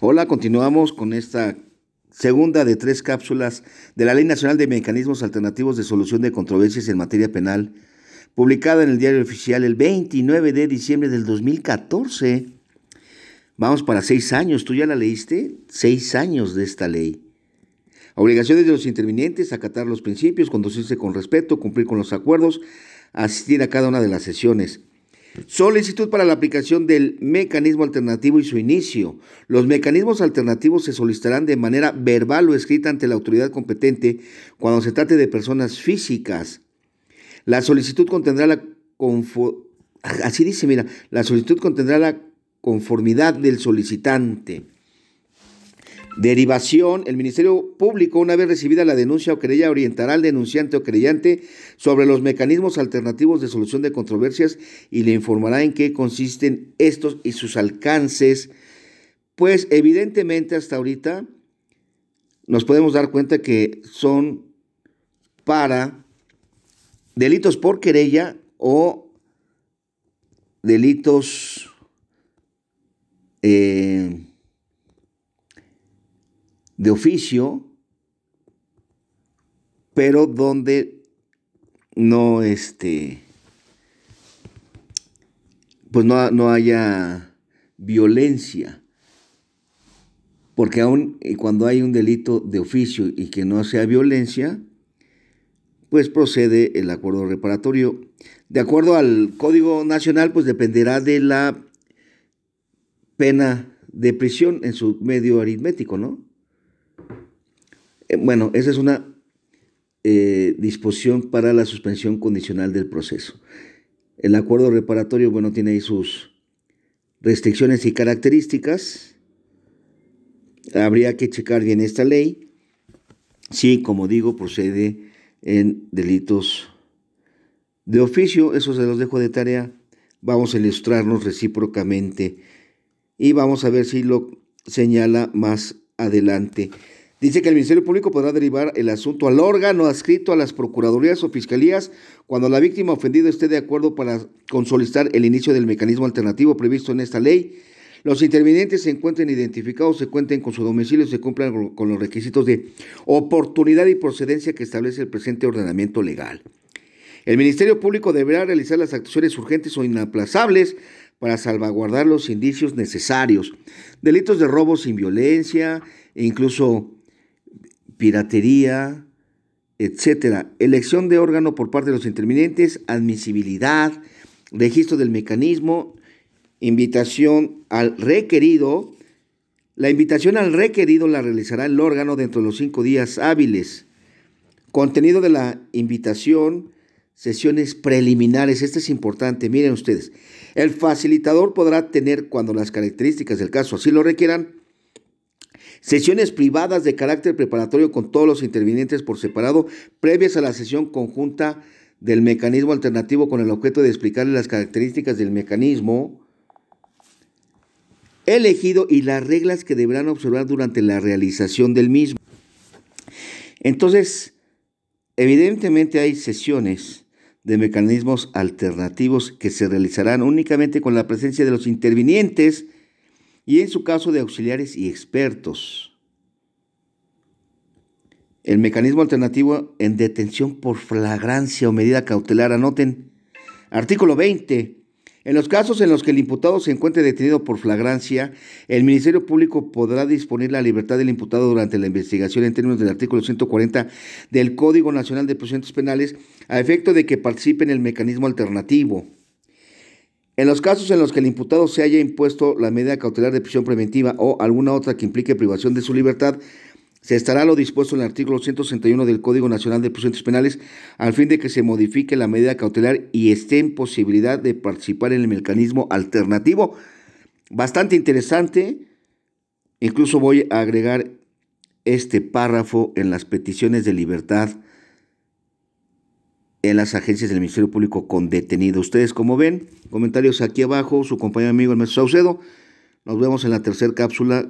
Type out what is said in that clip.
Hola, continuamos con esta segunda de tres cápsulas de la Ley Nacional de Mecanismos Alternativos de Solución de Controversias en Materia Penal, publicada en el Diario Oficial el 29 de diciembre del 2014. Vamos para seis años, ¿tú ya la leíste? Seis años de esta ley. Obligaciones de los intervinientes, acatar los principios, conducirse con respeto, cumplir con los acuerdos, asistir a cada una de las sesiones. Solicitud para la aplicación del mecanismo alternativo y su inicio. Los mecanismos alternativos se solicitarán de manera verbal o escrita ante la autoridad competente cuando se trate de personas físicas. La solicitud contendrá la así dice, mira, la solicitud contendrá la conformidad del solicitante. Derivación. El Ministerio Público, una vez recibida la denuncia o querella, orientará al denunciante o creyente sobre los mecanismos alternativos de solución de controversias y le informará en qué consisten estos y sus alcances. Pues evidentemente hasta ahorita nos podemos dar cuenta que son para delitos por querella o delitos eh, de oficio, pero donde no este pues no, no haya violencia. Porque aún cuando hay un delito de oficio y que no sea violencia, pues procede el acuerdo reparatorio. De acuerdo al Código Nacional, pues dependerá de la pena de prisión en su medio aritmético, ¿no? Eh, bueno, esa es una eh, disposición para la suspensión condicional del proceso. El acuerdo reparatorio, bueno, tiene ahí sus restricciones y características. Habría que checar bien esta ley. Sí, como digo, procede en delitos de oficio. Eso se los dejo de tarea. Vamos a ilustrarnos recíprocamente y vamos a ver si lo señala más adelante. Dice que el Ministerio Público podrá derivar el asunto al órgano adscrito a las Procuradurías o Fiscalías cuando la víctima ofendida esté de acuerdo para solicitar el inicio del mecanismo alternativo previsto en esta ley. Los intervinientes se encuentren identificados, se cuenten con su domicilio se cumplan con los requisitos de oportunidad y procedencia que establece el presente ordenamiento legal. El Ministerio Público deberá realizar las actuaciones urgentes o inaplazables para salvaguardar los indicios necesarios. Delitos de robo sin violencia e incluso piratería, etcétera. Elección de órgano por parte de los intervinientes, admisibilidad, registro del mecanismo, invitación al requerido. La invitación al requerido la realizará el órgano dentro de los cinco días hábiles. Contenido de la invitación, sesiones preliminares. Esto es importante, miren ustedes. El facilitador podrá tener, cuando las características del caso así lo requieran, Sesiones privadas de carácter preparatorio con todos los intervinientes por separado, previas a la sesión conjunta del mecanismo alternativo con el objeto de explicarle las características del mecanismo elegido y las reglas que deberán observar durante la realización del mismo. Entonces, evidentemente hay sesiones de mecanismos alternativos que se realizarán únicamente con la presencia de los intervinientes, y en su caso de auxiliares y expertos. El mecanismo alternativo en detención por flagrancia o medida cautelar, anoten. Artículo 20. En los casos en los que el imputado se encuentre detenido por flagrancia, el Ministerio Público podrá disponer la libertad del imputado durante la investigación en términos del artículo 140 del Código Nacional de Procedimientos Penales a efecto de que participe en el mecanismo alternativo. En los casos en los que el imputado se haya impuesto la medida cautelar de prisión preventiva o alguna otra que implique privación de su libertad, se estará lo dispuesto en el artículo 161 del Código Nacional de Procedimientos Penales al fin de que se modifique la medida cautelar y esté en posibilidad de participar en el mecanismo alternativo. Bastante interesante. Incluso voy a agregar este párrafo en las peticiones de libertad en las agencias del Ministerio Público con detenido. Ustedes, como ven, comentarios aquí abajo, su compañero amigo el maestro Saucedo. Nos vemos en la tercera cápsula